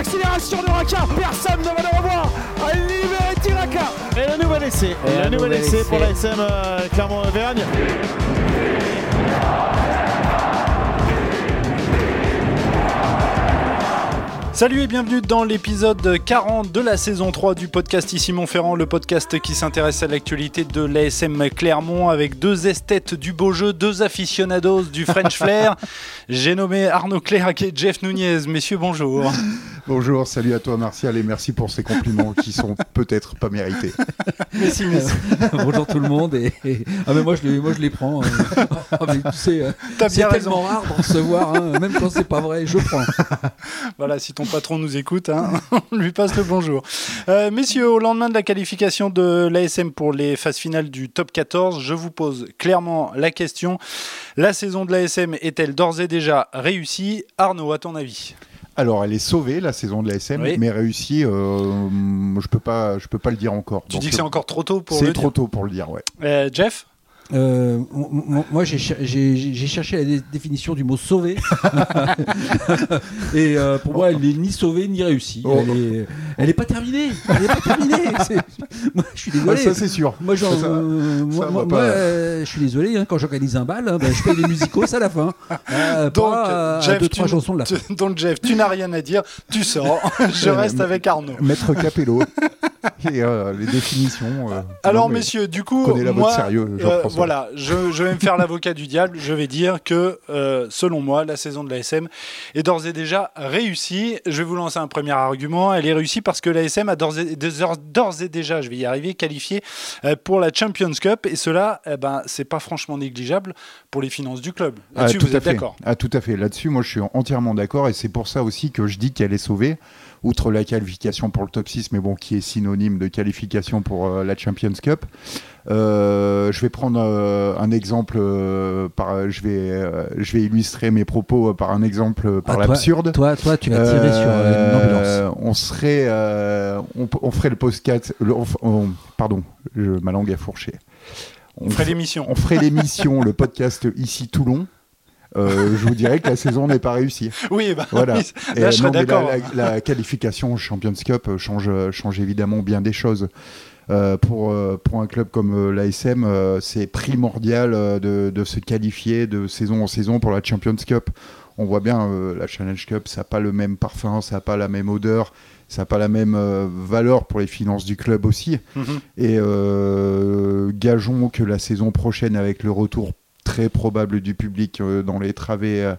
l'accélération de Raka. Personne ne va le revoir. Liberty Raka. Et le nouvel essai. Et le nouvel essai pour la SM euh, Clermont-Auvergne. Salut et bienvenue dans l'épisode 40 de la saison 3 du podcast Ici Montferrand, le podcast qui s'intéresse à l'actualité de l'ASM Clermont avec deux esthètes du beau jeu, deux aficionados du French Flair. J'ai nommé Arnaud Clerc et Jeff Nunez. Messieurs, bonjour. Bonjour, salut à toi Martial et merci pour ces compliments qui sont peut-être pas mérités. Merci, merci. Bonjour tout le monde et, et- ah mais moi je les moi je les prends. hein. Ah, mais tu sais, euh, c'est bien tellement rare de recevoir, hein, même quand c'est pas vrai, je prends. Voilà, si ton patron nous écoute, hein, on lui passe le bonjour. Euh, messieurs, au lendemain de la qualification de l'ASM pour les phases finales du top 14, je vous pose clairement la question. La saison de l'ASM est-elle d'ores et déjà réussie? Arnaud, à ton avis? Alors elle est sauvée la saison de la SM, Oui. mais réussie, euh, je peux pas, je peux pas le dire encore. Tu Donc, dis que c'est encore trop tôt pour C'est trop dire tôt pour le dire, ouais. Euh, Jeff? Euh, moi j'ai cher- j'ai j'ai cherché la dé- définition du mot sauver et euh, pour moi elle n'est ni sauvée ni réussie. Oh. Elle, est, elle est pas terminée. Elle est pas terminée. Moi je suis Ah, désolé. ça c'est sûr. Moi, Ça, euh, moi, va moi- pas. moi, je suis désolé, hein, quand j'organise un bal, hein, ben, je paye les musicos à la fin. Donc, à Jeff, deux, tu, trois chansons de la tu- donc, Jeff, tu n'as rien à dire, tu sors, je reste avec Arnaud. Maître Capello et euh, les définitions. euh, Alors, non, messieurs, du coup, la moi, sérieux, euh, voilà, je, je vais me faire l'avocat du diable. Je vais dire que, selon moi, la saison de l'ASM est d'ores et déjà réussie. Je vais vous lancer un premier argument. Elle est réussie parce que l'ASM a d'ores et, déjà, je vais y arriver, qualifié pour la Champions Cup. Et cela, eh ben, c'est pas franchement négligeable pour les finances du club. Ah, Là-dessus, tout vous à êtes fait. d'accord Ah, tout à fait. Là-dessus, moi, je suis entièrement d'accord et c'est pour ça aussi que je dis qu'elle est sauvée, outre la qualification pour le top 6, mais bon, qui est synonyme de qualification pour euh, la Champions Cup. Euh, je vais prendre euh, un exemple, euh, par, je, vais, euh, je vais illustrer mes propos euh, par un exemple euh, par Ah, toi- l'absurde. Toi, toi, tu vas tirer sur euh, une ambulance. On serait, euh, on, on ferait le podcast. le- on- on- pardon, je- ma langue a fourché. On ferait l'émission. On ferait l'émission, le podcast ici Toulon. Euh, je vous dirais que la saison n'est pas réussie. Oui, bah, Voilà. oui, Et, là, je non, serais d'accord. La, la- la qualification Champions Cup change, change évidemment bien des choses. Euh, pour, euh, pour un club comme l'ASM, euh, c'est primordial de, de se qualifier de saison en saison pour la Champions Cup. On voit bien, la Challenge Cup, ça n'a pas le même parfum, ça n'a pas la même odeur, ça n'a pas la même euh, valeur pour les finances du club aussi. Mhm. Et euh, gageons que la saison prochaine, avec le retour très probable du public euh, dans les travées euh,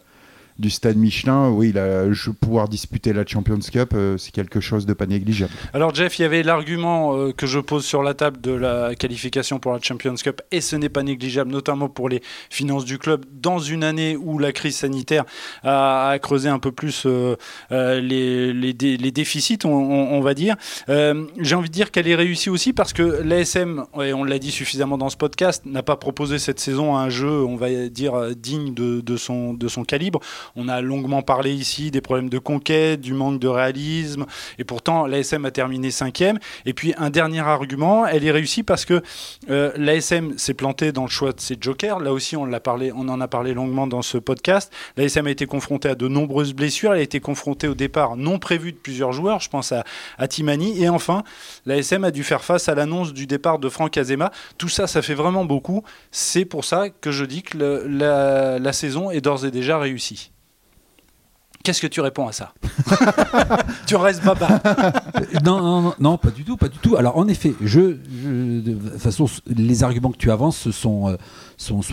du stade Michelin, oui, là, je pouvoir disputer la Champions Cup, euh, c'est quelque chose de pas négligeable. Alors Jeff, il y avait l'argument euh, que je pose sur la table de la qualification pour la Champions Cup et ce n'est pas négligeable, notamment pour les finances du club dans une année où la crise sanitaire a, creusé un peu plus euh, les, les dé- les déficits, on, va dire. J'ai envie de dire qu'elle est réussie aussi parce que l'ASM, et on l'a dit suffisamment dans ce podcast, n'a pas proposé cette saison un jeu, on va dire, digne de, de son, de son calibre. On a longuement parlé ici des problèmes de conquête, du manque de réalisme, et pourtant l'ASM a terminé cinquième. Et puis un dernier argument, elle est réussie parce que euh, l'ASM s'est planté dans le choix de ses jokers. Là aussi, on, parlé, on en a parlé longuement dans ce podcast. L'ASM a été confrontée à de nombreuses blessures. Elle a été confrontée au départ non prévu de plusieurs joueurs. Je pense à, Timani. Et enfin, l'ASM a dû faire face à l'annonce du départ de Franck Azema. Tout ça, ça fait vraiment beaucoup. C'est pour ça que je dis que la saison est d'ores et déjà réussie. Qu'est-ce que tu réponds à ça Tu restes baba. non, non, non, pas du tout, pas du tout. Alors en effet, je, je- de façon, les arguments que tu avances sont, euh,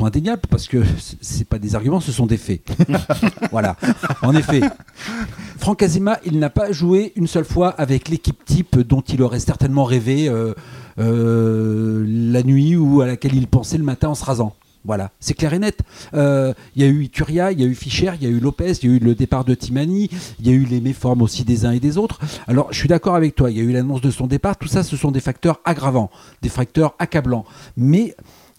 indéniables parce que c- c'est pas des arguments, ce sont des faits. voilà. En effet, Franck Azema, il n'a pas joué une seule fois avec l'équipe type dont il aurait certainement rêvé euh, euh, la nuit ou à laquelle il pensait le matin en se rasant. Voilà, c'est clair et net. Euh, Il y a eu Ituria, il y a eu Fischer, il y a eu Lopez, il y a eu le départ de Timani, il y a eu les méformes aussi des uns et des autres. Alors, je suis d'accord avec toi, il y a eu l'annonce de son départ, tout ça, ce sont des facteurs aggravants, des facteurs accablants. Mais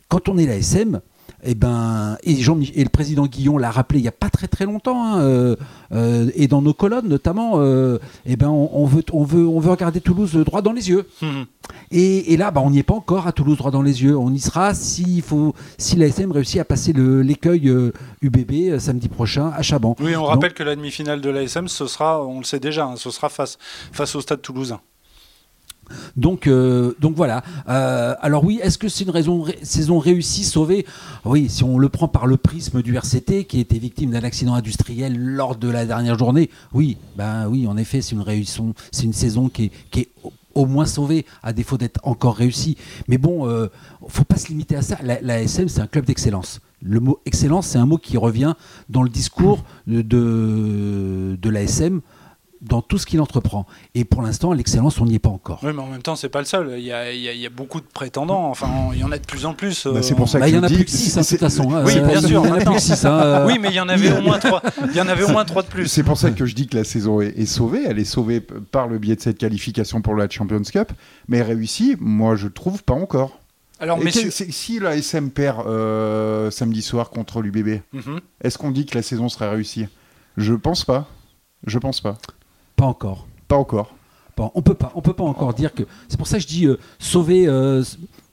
quand on est la SM, et ben et Jean et le président Guillon l'a rappelé il y a pas très très longtemps hein, euh, euh, et dans nos colonnes notamment euh, et ben on, on veut on veut on veut regarder Toulouse droit dans les yeux Mhm. et, et là bah, on n'y est pas encore à Toulouse droit dans les yeux on y sera s'il faut si l'ASM réussit à passer l'écueil UBB samedi prochain à Chaban Oui, on Donc- rappelle que la demi-finale de l'ASM, ce sera, on le sait déjà, hein, ce sera face, face au Stade Toulousain. Donc, euh, donc voilà. Euh, alors oui, est-ce que c'est une raison, saison réussie, sauvée Oui, si on le prend par le prisme du RCT, qui était victime d'un accident industriel lors de la dernière journée, oui, ben oui, en effet, c'est une c'est une saison qui est, au- moins sauvée, à défaut d'être encore réussie. Mais bon, euh, faut pas se limiter à ça. La, la SM, c'est un club d'excellence. Le mot excellence, c'est un mot qui revient dans le discours de, de, de l'ASM dans tout ce qu'il entreprend. Et pour l'instant, l'excellence, on n'y est pas encore. Oui, mais en même temps, c'est pas le seul. Il y a, il y a- il y a beaucoup de prétendants. Enfin, il y en a de plus en plus. Bah, euh, c'est pour ça Bah, que il y je en a dis- plus que 6 de toute façon. hein. Oui, Euh, bien sûr, Il y en a plus que 6. hein. Oui, mais il y en avait au moins trois. Il y en avait au moins trois de plus. C'est pour ça que je dis que la saison est, est sauvée. Elle est sauvée par le biais de cette qualification pour la Champions Cup, mais réussie, moi je trouve pas encore. Alors, c'est- si la SM perd euh, samedi soir contre l'UBB, Mhm. est-ce qu'on dit que la saison serait réussie? Je pense pas. Je pense pas. Pas encore. Pas encore. Bon, on peut pas, on peut pas encore dire que. C'est pour ça que je dis euh, sauver. euh,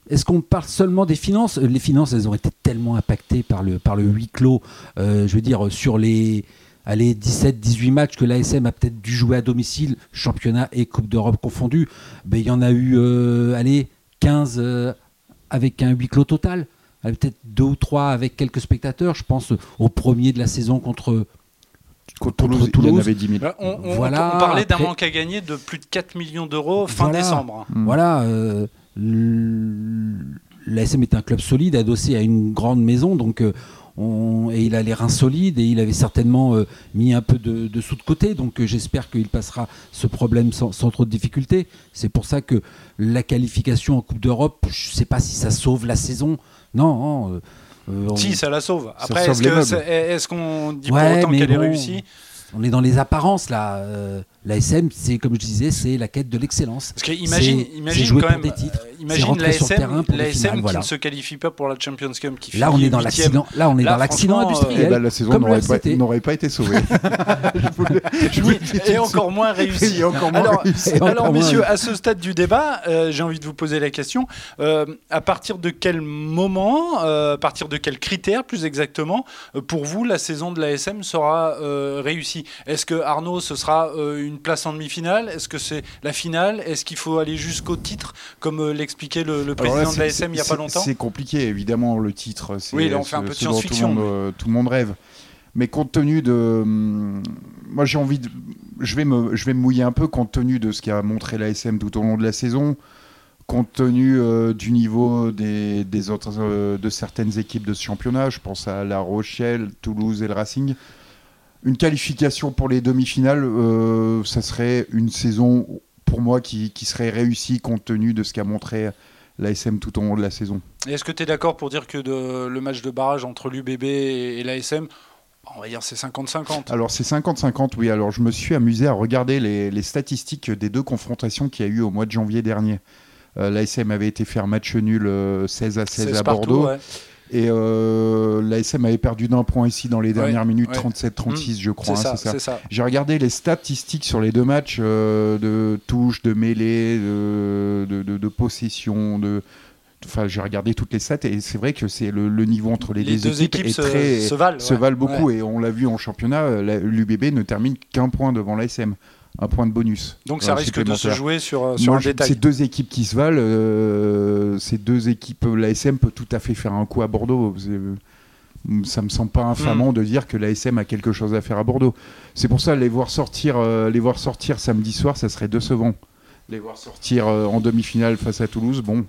est-ce qu'on parle seulement des finances? Les finances, elles ont été tellement impactées par le par le huis clos. euh, je veux dire sur les allez 17-18 matchs que l'ASM a peut-être dû jouer à domicile, championnat et Coupe d'Europe confondus. Ben il y en a eu allez 15 euh, avec un huis clos total. Peut-être deux ou trois avec quelques spectateurs. Je pense au premier de la saison contre Contre Contre Toulouse, il y en Toulouse. avait 10 000. Bah, on, on- Voilà, on parlait d'un après- manque à gagner de plus de 4 millions d'euros fin Voilà. décembre. Mm. Voilà, euh, l'ASM est un club solide, adossé à une grande maison, donc euh, on- et il a les reins solides et il avait certainement euh, mis un peu de, de sous de côté, donc euh, j'espère qu'il passera ce problème sans, sans trop de difficultés. C'est pour ça que la qualification en Coupe d'Europe, je ne sais pas si ça sauve la saison. Non, non, euh, euh, on- Si, ça la sauve. Après, est-ce qu'on dit Ouais, pour autant qu'elle est réussie? On est dans les apparences là. Euh, L'ASM, c'est comme je disais, c'est la quête de l'excellence. Parce que imagine, imagine jouer quand même, des titres, euh, imagine rentrer sur le l'ASM terrain pour les l'ASM finales, qui voilà. ne se qualifie pas pour la Champions Cup. Qui Là, on finit est dans l'accident. Là, on est Là, dans l'accident Eh industriel. ben, la saison n'aurait pas, RCT. n'aurait pas été sauvée. Je je et encore moins suite. réussi. Et encore moins Alors, réussi. Alors, moins messieurs, réussi. à ce stade du débat, euh, j'ai envie de vous poser la question euh, à partir de quel moment, euh, à partir de quels critères, plus exactement, pour vous, la saison de l'ASM sera euh, Est-ce que Arnaud, ce sera euh, une place en demi-finale? Est-ce que c'est la finale? Est-ce qu'il faut aller jusqu'au titre, comme euh, l'expliquait le, président là, de l'ASM il n'y a pas longtemps? C'est compliqué, évidemment, le titre. Oui, là, on fait un peu de science-fiction, Tout, le monde, tout le monde rêve. Mais compte tenu de. hum, Moi, j'ai envie de. Je vais, me, je vais me mouiller un peu compte tenu de ce qu'a montré l'ASM tout au long de la saison, compte tenu euh, du niveau des, des autres, euh, de certaines équipes de ce championnat. Je pense à La Rochelle, Toulouse et le Racing. Une qualification pour les demi-finales, euh, ça serait une saison pour moi qui, qui serait réussie compte tenu de ce qu'a montré l'ASM tout au long de la saison. Est-ce que tu es d'accord pour dire que de- le match de barrage entre l'UBB et, et l'ASM, on va dire c'est 50-50 Alors c'est 50-50, oui. Alors je me suis amusé à regarder les, les statistiques des deux confrontations qu'il y a eu au mois de janvier dernier. Euh, L'ASM avait été faire match nul euh, 16 à 16 à partout, Bordeaux. ouais. Et euh, l'ASM avait perdu d'un point ici dans les dernières minutes, ouais. 37-36 je crois. Hein, ça, ça. J'ai regardé les statistiques sur les deux matchs euh, de touche, de mêlée, de, de, de- de possession, de... Enfin, j'ai regardé toutes les stats et c'est vrai que c'est le, le niveau entre les, Les deux équipes est se, très, se valent. ouais. beaucoup et on l'a vu en championnat, l'UBB ne termine qu'un point devant l'ASM, un point de bonus. Donc ça euh, risque de se jouer sur, euh, sur Moi, un je- détail. Ces deux équipes qui se valent, euh, ces deux équipes, l'ASM peut tout à fait faire un coup à Bordeaux. Ça me semble pas Hmm. infamant de dire que l'ASM a quelque chose à faire à Bordeaux. C'est pour ça les voir sortir, euh, les voir sortir samedi soir, ça serait décevant. Les voir sortir euh, en demi-finale face à Toulouse, bon.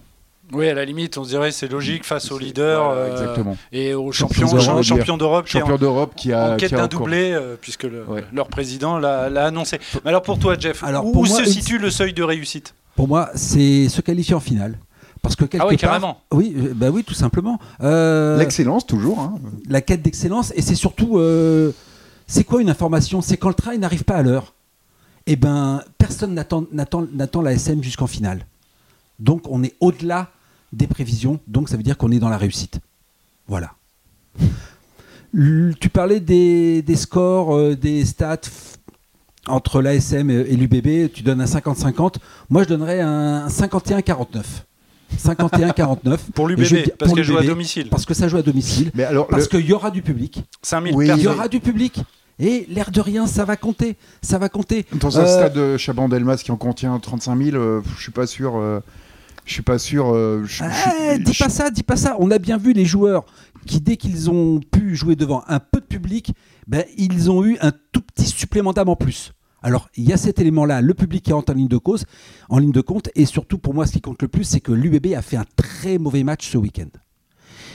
Oui, à la limite, on se dirait c'est logique face aux leaders euh, exactement. et aux Champions champions d'Europe, champions champions d'Europe qui est en- Champion d'Europe qui a en quête d'un doublé, euh, puisque le- Ouais. leur président l'a annoncé. Mais alors pour toi, Jeff, Alors, où pour se moi, une- situe le seuil de réussite? Pour moi, c'est se qualifier en finale. Parce que quelque Ah oui, part, carrément. oui, euh, bah oui, tout simplement. Euh, L'excellence toujours. hein. la quête d'excellence et c'est surtout euh, c'est quoi une information? C'est quand le train n'arrive pas à l'heure et ben personne n'attend n'attend n'attend la SM jusqu'en finale donc on est au-delà des prévisions donc ça veut dire qu'on est dans la réussite voilà Tu parlais des, des scores, euh, des stats entre l'ASM et, et l'UBB. Tu donnes un 50-50. Moi, je donnerais un 51-49. 51-49. Pour l'UBB, parce pour qu'elle joue à domicile. Parce que ça joue à domicile. Mais alors, Parce le- qu'il y aura du public. 5000 Oui, Il y aura du public. Et l'air de rien, ça va compter. Ça va compter. dans un Euh, stade de Chabandelmas qui en contient 35 000, euh, je suis pas sûr. Je suis pas sûr. euh, je- je- Eh, dis je- pas ça, dis pas ça. On a bien vu les joueurs qui, dès qu'ils ont pu jouer devant un peu de public, ben, ils ont eu un tout petit supplément d'âme en plus. Alors, il y a cet élément-là, le public qui rentre en ligne de cause, en ligne de compte, et surtout pour moi, ce qui compte le plus, c'est que l'UBB a fait un très mauvais match ce week-end.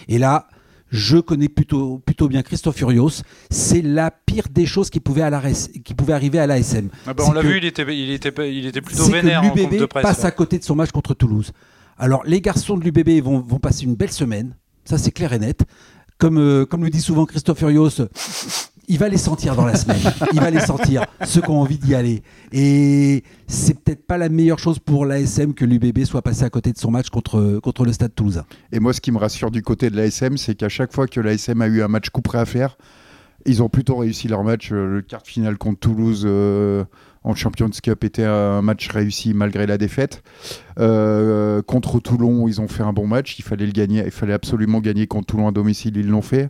Et là, je connais plutôt, plutôt bien Christophe Furios. C'est la pire des choses qui pouvait, à la res- qui pouvait arriver à l'ASM. Ah bah, on l'a vu, il était, il, était, il était plutôt c'est vénère que en compte de l'UBB presse. passe ouais. à côté de son match contre Toulouse. Alors, les garçons de l'UBB vont, vont passer une belle semaine, ça c'est clair et net. Comme, euh, comme le dit souvent Christophe Furios, il va les sentir dans la semaine. il va les sentir, ceux qui ont envie d'y aller. Et c'est peut-être pas la meilleure chose pour l'ASM que l'UBB soit passé à côté de son match contre, contre le Stade Toulousain. Et moi, ce qui me rassure du côté de l'ASM, c'est qu'à chaque fois que l'ASM a eu un match coup à faire, ils ont plutôt réussi leur match. Euh, Le quart de finale contre Toulouse euh, en Champions Cup était un match réussi malgré la défaite. Euh, contre Toulon, ils ont fait un bon match. Il fallait le gagner. Il fallait absolument gagner contre Toulon à domicile. Ils l'ont fait.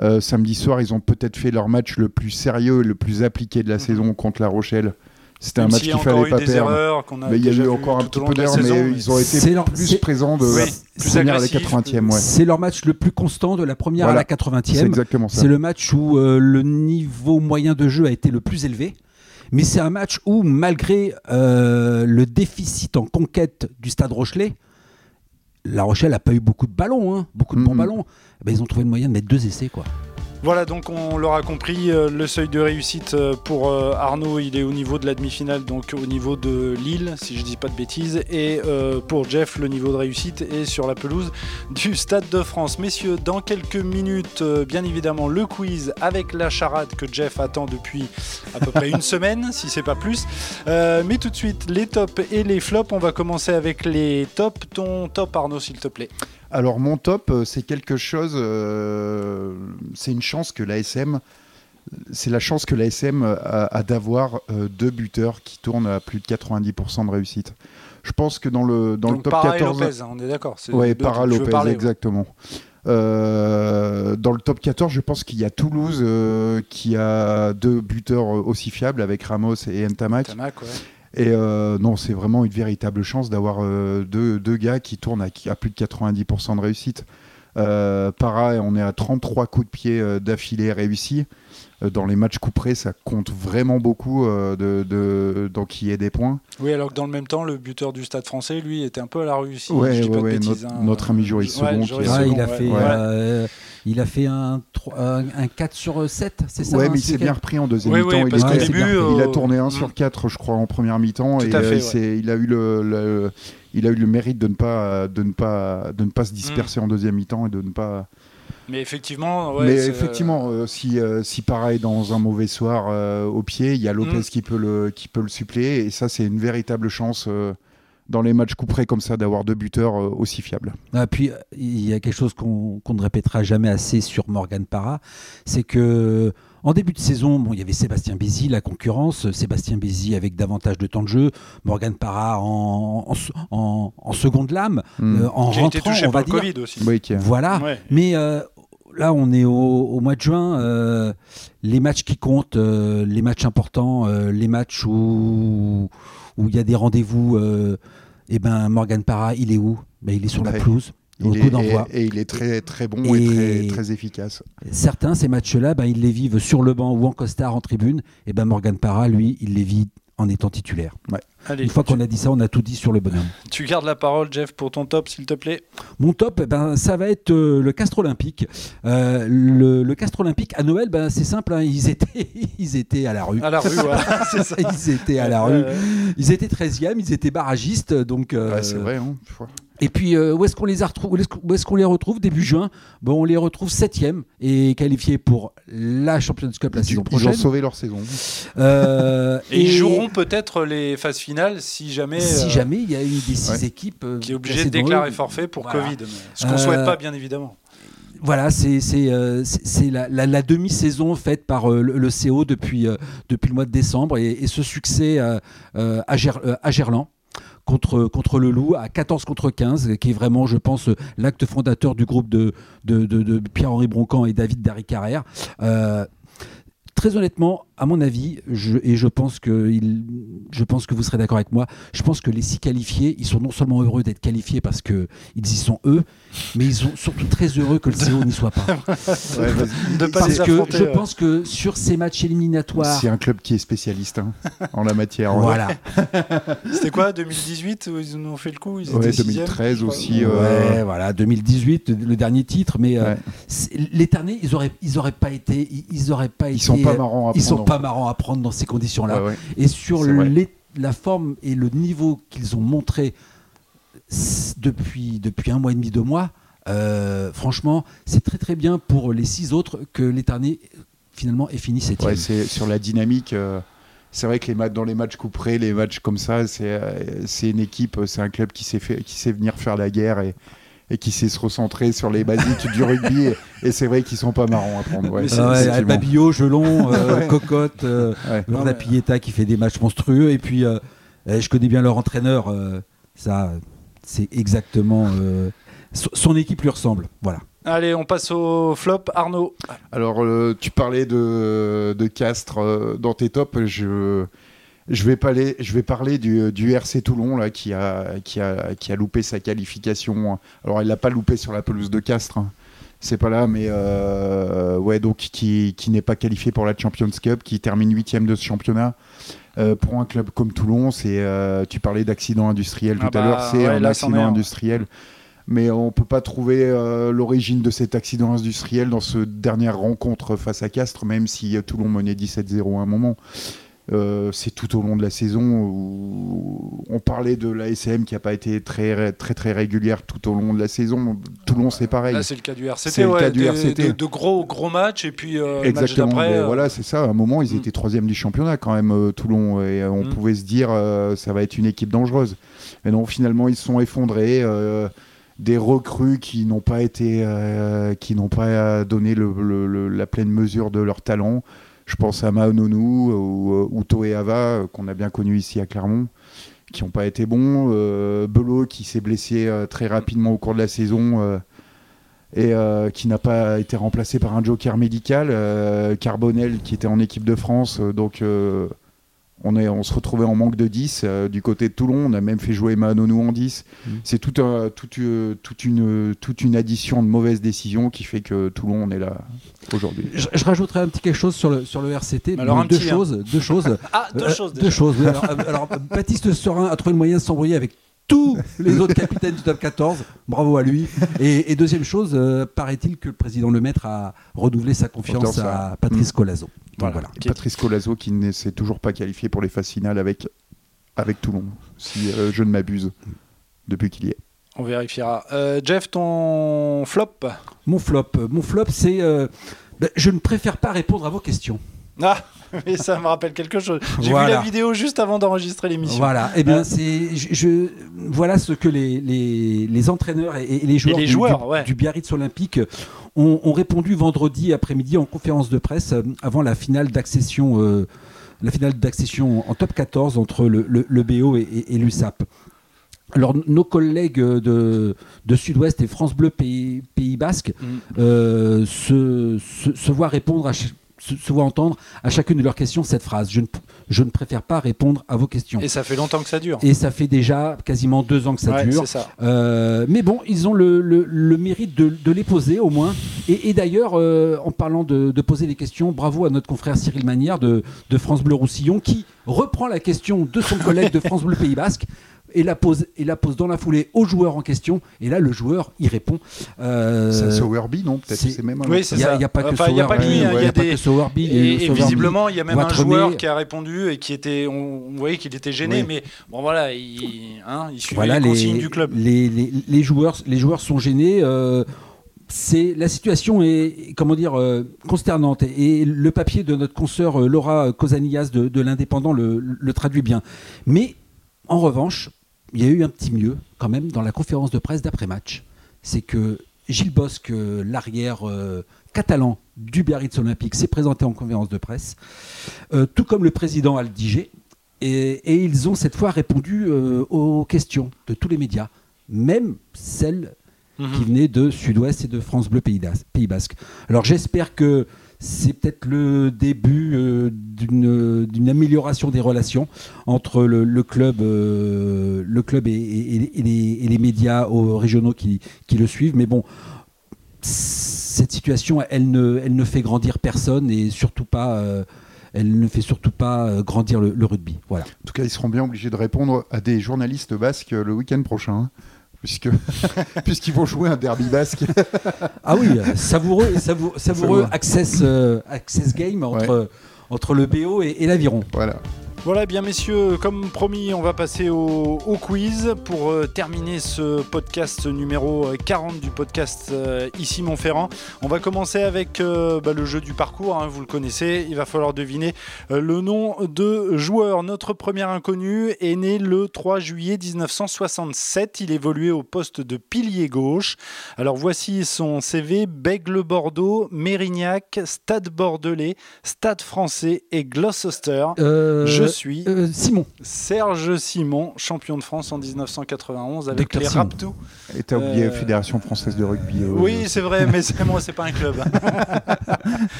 Euh, samedi soir, ils ont peut-être fait leur match le plus sérieux et le plus appliqué de la Mhm. saison contre La Rochelle. C'était un match qu'il fallait pas perdre. Mais il y a eu encore un petit peu d'erreurs, mais ils ont été plus présents de Oui, la plus première à la agressif, 80e. Ouais. C'est leur match le plus constant de la première Voilà. à la 80e. C'est exactement ça. C'est le match où euh, le niveau moyen de jeu a été le plus élevé. Mais c'est un match où, malgré euh, le déficit en conquête du stade Rochelet, La Rochelle n'a pas eu beaucoup de ballons, hein, beaucoup de bons Mhm. ballons. Eh ben, ils ont trouvé le moyen de mettre deux essais. Quoi. Voilà, donc on l'aura compris, euh, le seuil de réussite euh, pour euh, Arnaud, il est au niveau de la demi-finale, donc au niveau de Lille, si je dis pas de bêtises. Et pour Jeff, le niveau de réussite est sur la pelouse du Stade de France. Messieurs, dans quelques minutes, bien évidemment, le quiz avec la charade que Jeff attend depuis à peu près une semaine, si c'est pas plus. Mais tout de suite, les tops et les flops. On va commencer avec les tops. Ton top, Arnaud, s'il te plaît. Alors mon top, euh, c'est quelque chose, euh, c'est une chance que l'ASM, c'est la chance que l'ASM a, a d'avoir euh, deux buteurs qui tournent à plus de 90% de réussite. Je pense que dans le, dans donc le top Parra et 14... Lopez, hein, on est d'accord. deux Para Lopez, parler, ouais. exactement. Euh, dans le top 14, je pense qu'il y a Toulouse qui a deux buteurs aussi fiables avec Ramos et Ntamak. Tamac, ouais. Et euh, non, c'est vraiment une véritable chance d'avoir euh, deux, gars qui tournent à plus de 90% de réussite. Euh, Para, on est à 33 coups de pied euh, d'affilée réussis. Euh, dans les matchs couperés, ça compte vraiment beaucoup de, de, dans qui ait des points. Oui, alors que dans le même temps, le buteur du Stade français, lui, était un peu à la rue ici. Ouais, ouais, notre- hein. notre ami Joris Ouais, Second Joris qui a- Ouais, Second, il, a ouais. fait, ouais. euh, il a fait un, tro- un, un 4 sur 7, c'est ça ouais, hein, mais il s'est bien repris en deuxième Oui, mi-temps. oui, il, a- début, il tourné 1 mm. sur 4, je crois, en première mi-temps. Tout et à fait, euh, il, a eu le, le- il a eu le mérite de ne pas, de ne pas, de ne pas se Mm. disperser en deuxième mi-temps et de ne pas. Mais effectivement, ouais, mais c'est- effectivement, euh, si, euh, si pareil dans un mauvais soir euh, au pied, il y a Lopez Mm. qui, peut le, qui peut le suppléer. Et ça, c'est une véritable chance euh, dans les matchs couperés comme ça d'avoir deux buteurs euh, aussi fiables. Ah, puis il y a quelque chose qu'on qu'on ne répétera jamais assez sur Morgan Parra, c'est que en début de saison, bon, il y avait Sébastien Bézi, la concurrence, Sébastien Bézi avec davantage de temps de jeu, Morgan Parra en, en, en- en seconde lame, Mm. euh, en qui a été rentrant, touché on va par dire. Covid aussi. Oui, qui est- Voilà. Ouais. Mais euh, là, on est au, au mois de juin. euh, les matchs qui comptent, euh, les matchs importants, euh, les matchs où où il y a des rendez-vous. euh, et ben Morgan Parra, il est où? Ben, Il est sur la pelouse. Il et, et il est très, très bon et, Et- très, très efficace. Certains, ces matchs-là, ben, ils les vivent sur le banc ou en costard en tribune. Et ben Morgan Parra, lui, il les vit en étant titulaire. Allez, Une fois qu'on a dit ça, on a tout dit sur le bonhomme. tu gardes la parole, Jeff, pour ton top, s'il te plaît. Mon top, eh ben, ça va être euh, le Castre Olympique. Euh, le, le Castre Olympique, à Noël, ben, c'est simple, hein, ils, étaient, ils étaient à la rue. À la rue, ça. Ils étaient à la rue. Euh, Ils étaient 13e, ils étaient barragistes. Donc, euh, Ouais, c'est vrai. Hein, je crois. Et puis, euh, où est-ce qu'on les, a retrou- où est-ce qu'on- les retrouve début juin? Bon, On les retrouve 7e et qualifiés pour la Champions Cup la saison ils ont prochaine. sauvé leur saison. Euh, Et, ils joueront peut-être les phases finales si jamais. Si euh, jamais il y a une des six ouais. équipes Qui est obligé de déclarer forfait pour Voilà. Covid. Ce qu'on Euh, souhaite pas, bien évidemment. voilà, c'est euh, la, la, demi-saison faite par euh, le, CO depuis, depuis le mois de décembre et, ce succès à, à, Gerland. Contre, contre le Loup à 14 contre 15, qui est vraiment, je pense, l'acte fondateur du groupe de, de, de, Pierre-Henri Broncan et David Darry Carrère très honnêtement, à mon avis, et je pense, que je pense que vous serez d'accord avec moi, je pense que les six qualifiés, ils sont non seulement heureux d'être qualifiés parce qu'ils y sont eux, mais ils sont surtout très heureux que le CO n'y soit pas. parce que je pense que sur ces matchs éliminatoires... C'est un club qui est spécialiste hein, en la matière. Voilà. C'était quoi, 2018 où ils nous ont fait le coup ils ouais, 2013 aussi. Euh, ouais, voilà, 2018, le dernier titre, mais euh, les ils auraient, ils auraient pas été... Ils auraient pas ils sont pas marrants à Ils sont pas marrants à prendre dans ces conditions-là. Et sur la forme et le niveau qu'ils ont montré depuis, depuis un mois et demi, deux mois, euh, franchement, c'est très très bien pour les six autres que l'éternel finalement ait fini cette ouais, c'est sur la dynamique. Euh, c'est vrai que les matchs dans les matchs couperés, les matchs comme ça, c'est euh, une équipe, c'est un club qui sait fait, qui sait venir faire la guerre et, et qui sait se recentrer sur les basiques du rugby. Et, c'est vrai qu'ils sont pas marrants à prendre. Ouais, ah Babillot, Gelon, euh, Cocotte, euh, Pieta qui fait des matchs monstrueux. Et puis, euh, eh, je connais bien leur entraîneur. Euh, ça, c'est exactement. son équipe lui ressemble. Voilà. Allez, on passe au flop. Arnaud. Alors, tu parlais de, de Castres dans tes tops. Je je vais parler, je vais parler du, du, RC Toulon là, qui, a, qui, a, qui a loupé sa qualification. Alors, il l'a pas loupé sur la pelouse de Castres. Hein. C'est pas là, mais euh, ouais, donc qui, qui n'est pas qualifié pour la Champions Cup, qui termine huitième de ce championnat. Euh, pour un club comme Toulon, c'est, euh, tu parlais d'accident industriel tout ah à l'heure, bah, c'est un accident industriel mais on peut pas trouver l'origine de cet accident industriel dans ce dernière rencontre face à Castres, même si Toulon menait 17-0 à un moment. Euh, c'est tout au long de la saison où on parlait de la SM qui n'a pas été très, très très régulière tout au long de la saison. Toulon, c'est pareil. Là, c'est le cas du RCT. C'est le cas du RCT. De, gros gros matchs et puis euh, Exactement. Match euh, Voilà, c'est ça. À un moment, ils mm. étaient troisième du championnat quand même, Toulon, et on mm. pouvait se dire ça va être une équipe dangereuse. Mais non, finalement, ils se sont effondrés des recrues qui n'ont pas été, qui n'ont pas donné la pleine mesure de leur talent. Je pense à Maononou ou, ou Toeava, qu'on a bien connu ici à Clermont, qui n'ont pas été bons. Euh, Belot qui s'est blessé euh, très rapidement au cours de la saison euh, et euh, qui n'a pas été remplacé par un joker médical. Carbonel qui était en équipe de France, donc on, est, on se retrouvait en manque de 10 euh, du côté de Toulon. On a même fait jouer Manonou en 10. Mm. C'est tout euh, toute, une, toute une addition de mauvaises décisions qui fait que Toulon, on est là aujourd'hui. Je, rajouterais un petit quelque chose sur le, sur le RCT. Alors, deux, hein. choses, deux choses. ah, deux choses. Deux choses. alors, Baptiste Serin a trouvé le moyen de s'embrouiller avec tous les autres capitaines du top 14. Bravo à lui. Et, deuxième chose, euh, paraît-il que le président Lemaitre a renouvelé sa confiance à Patrice Colazo. Voilà. Patrice Colazo qui ne s'est toujours pas qualifié pour les phases finales avec, avec Toulon, si euh, je ne m'abuse, depuis qu'il y est. On vérifiera. Euh, Jeff, ton flop? Mon flop, mon flop, c'est ben, je ne préfère pas répondre à vos questions. Ah mais ça me rappelle quelque chose. J'ai vu la vidéo juste avant d'enregistrer l'émission. Voilà, et eh bien c'est je, voilà ce que les, les, les entraîneurs et, les joueurs, du, Biarritz Olympique ont, répondu vendredi après-midi en conférence de presse euh, avant la finale d'accession euh, la finale d'accession en top 14 entre le, le, BO et, l'USAP. Alors, nos collègues de, de Sud-Ouest et France Bleu Pays, Pays Basque mm. euh, se, se, se, voient répondre à, se, voient entendre à chacune de leurs questions cette phrase je ne, je ne, préfère pas répondre à vos questions. Et ça fait longtemps que ça dure. Et ça fait déjà quasiment deux ans que ça dure. Euh, mais bon, ils ont le, le, mérite de, de, les poser au moins. Et, d'ailleurs, euh, en parlant de, de, poser des questions, bravo à notre confrère Cyril Manière de, de France Bleu Roussillon qui reprend la question de son collègue de France Bleu Pays Basque et la pose et la pose dans la foulée au joueur en question. Et là le joueur y répond euh, c'est Sowerby non? Peut-être c'est même oui c'est ça. il n'y a pas que enfin, il y a pas lui hein, il y a, des Sowerby et, et, visiblement il y a même un joueur qui a répondu et qui était on, voyait qu'il était gêné mais bon voilà il, hein, il suivait les consignes du club. les, les, les, joueurs les joueurs sont gênés euh, c'est la situation est comment dire euh, consternante. Et, le papier de notre consoeur euh, Laura Cosanillas de, de l'Indépendant le, le, traduit bien. Mais en revanche, il y a eu un petit mieux quand même dans la conférence de presse d'après-match. C'est que Gilles Bosque, euh, l'arrière euh, catalan du Biarritz Olympique, s'est présenté en conférence de presse, euh, tout comme le président Aldiger. Et, et ils ont cette fois répondu euh, aux questions de tous les médias, même celles Mhm. qui venaient de Sud-Ouest et de France Bleu Pays Basque. Alors j'espère que c'est peut-être le début euh, d'une d'une amélioration des relations entre le, club, euh, le club et, les, médias aux régionaux qui, le suivent. Mais bon, cette situation, elle ne, fait grandir personne et surtout pas, euh, elle ne fait surtout pas euh, grandir le, rugby. Voilà. En tout cas, ils seront bien obligés de répondre à des journalistes basques euh, le week-end prochain. Puisque, puisqu'ils vont jouer un derby basque. Ah oui, savoureux, savou- savoureux Savoureux. access, euh, access game entre, entre le BO et, et l'aviron. Voilà. Voilà, bien messieurs, comme promis, on va passer au, au quiz pour euh, terminer ce podcast numéro euh, 40 du podcast euh, Ici Montferrand. On va commencer avec euh, bah, le jeu du parcours, hein, vous le connaissez, il va falloir deviner euh, le nom de joueur. Notre premier inconnu est né le 3 juillet 1967, il évoluait au poste de pilier gauche. Alors voici son CV, Bègle Bordeaux, Mérignac, Stade Bordelais, Stade français et Gloucester. Euh, Je suis euh, Simon. Serge Simon, champion de France en 1991 avec Docteur les Simon. Raptous. Et t'as oublié Euh, Fédération Française de Rugby. euh, Oui, c'est vrai, mais c'est moi, c'est pas un club.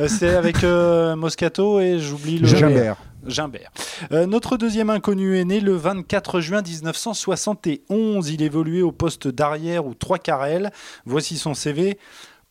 Euh, c'est avec euh, Moscato et j'oublie le Gimbert. Gimbert. Euh, notre deuxième inconnu est né le 24 juin 1971. Il évoluait au poste d'arrière ou trois carrels. Voici son CV.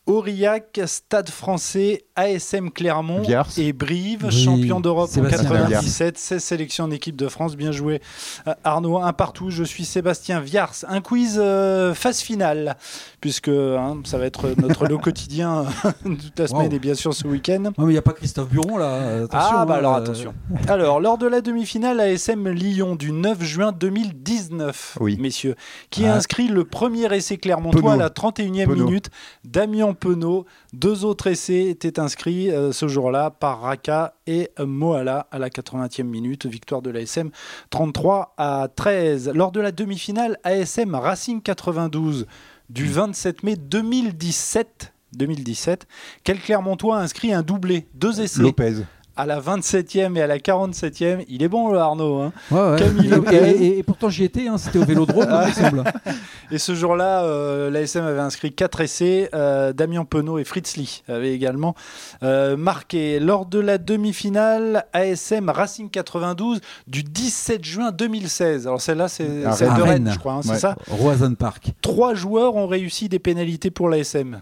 Aurillac, Stade français, ASM Clermont et Brive, Oui, champion d'Europe en Sébastien 97, 16 sélections en équipe de France, bien joué Euh, Arnaud, un partout, je suis Sébastien Viars. Un quiz euh, phase finale, puisque hein, ça va être notre lot quotidien toute la semaine Wow. et bien sûr ce week-end. Non, mais il n'y a pas Christophe Buron là. euh, Attention, Ah bah hein, alors euh, attention. Alors lors de la demi-finale ASM Lyon du 9 juin 2019, Oui. messieurs, qui Ah. a inscrit le premier essai clermontois à la 31e Penaud. minute, Damien Penaud. Deux autres essais étaient inscrits euh, ce jour-là par Raka et Moala à la 80e minute, victoire de l'ASM 33 à 13. Lors de la demi-finale ASM Racing 92 du 27 mai 2017. 2017, quel Clermontois a inscrit un doublé, deux essais Lopez. À la 27e et à la 47e. Il est bon le Arnaud. hein. Ouais, ouais. Camille Et- pourtant j'y étais, hein, c'était au Vélodrome, il me semble. et ce jour-là, euh, l'ASM avait inscrit 4 essais. Euh, Damien Penaud et Fritz Lee avaient également euh, marqué. Lors de la demi-finale, ASM Racing 92 du 17 juin 2016. Alors celle-là, c'est de Rennes. Rennes, je crois. hein, c'est ça? Roison Park. Trois joueurs ont réussi des pénalités pour l'ASM.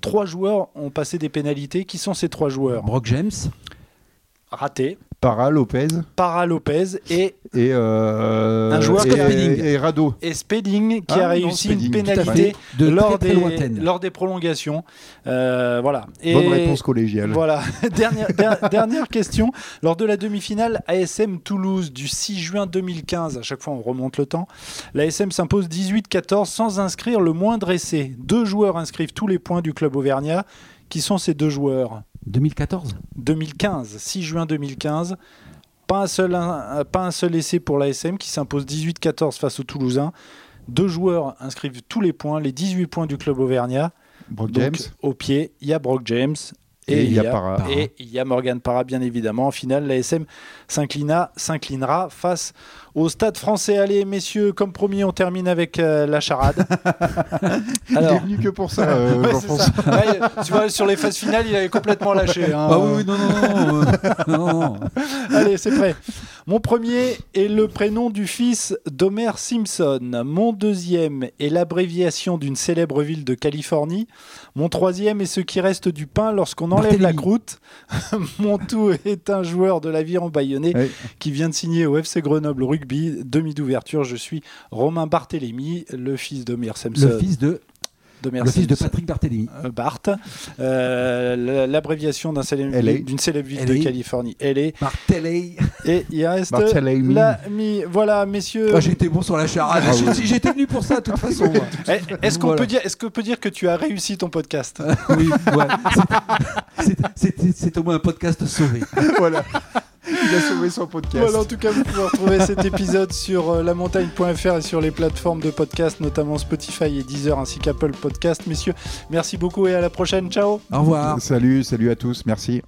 Trois joueurs ont passé des pénalités. Qui sont ces trois joueurs? Brock James. Raté. Para Lopez. Para Lopez et Et, euh, Un joueur et, Spedding. et Rado. et Spedding qui Ah, a non, réussi Spedding, une pénalité De lors, très, des, lors des prolongations. Euh, voilà. Et Bonne réponse collégiale. Voilà. dernière, der- dernière question. Lors de la demi-finale ASM Toulouse du 6 juin 2015, à chaque fois on remonte le temps, l'ASM s'impose 18-14 sans inscrire le moindre essai. Deux joueurs inscrivent tous les points du club auvergnat. Qui sont ces deux joueurs? 2014. 2015, 6 juin 2015. Pas un seul, un- pas un seul essai pour l'ASM qui s'impose 18-14 face aux Toulousains. Deux joueurs inscrivent tous les points, les 18 points du club auvergnat. Brock Donc, James. au pied, il y a Brock James. Et il y a Para. Para. Et il y a Morgan Parra, bien évidemment. En finale, l'ASM s'inclina, s'inclinera face au stade français. Allez, messieurs, comme promis, on termine avec euh, la charade. Il est Alors, venu que pour ça, euh, ouais, c'est Jean-François. ça. Ouais, tu vois, sur les phases finales, il avait complètement lâché. hein. Ah oui, oui, non, non, non. euh, non, non. Allez, c'est prêt. Mon premier est le prénom du fils d'Homer Simpson. Mon deuxième est l'abréviation d'une célèbre ville de Californie. Mon troisième est ce qui reste du pain lorsqu'on enlève la croûte. Mon tout est un joueur de l'aviron bayonnais Ouais. qui vient de signer au FC Grenoble Rugby. Demi d'ouverture, je suis Romain Barthélémy, le fils d'Homer Simpson. Le fils de, le fils de. Patrick Barthélémy. Euh, Bart, Euh, la- l'abréviation d'un célèbre- d'une célèbre ville de Californie, LA. Barthélémy. Et il reste Barthélemy. l'ami. Voilà, messieurs. Ah, J'étais bon sur la charade. Ah oui. J'étais- venu pour ça, de toute façon. Eh, Est-ce qu'on Voilà. peut dire, est-ce qu'on peut dire que tu as réussi ton podcast Oui, ouais. C'est au moins un podcast sauvé. voilà. Il a sauvé son podcast. Voilà, en tout cas, vous pouvez retrouver cet épisode sur euh, lamontagne.fr et sur les plateformes de podcast, notamment Spotify et Deezer, ainsi qu'Apple Podcast. Messieurs, merci beaucoup et à la prochaine. Ciao Au revoir. Salut, salut à tous, merci.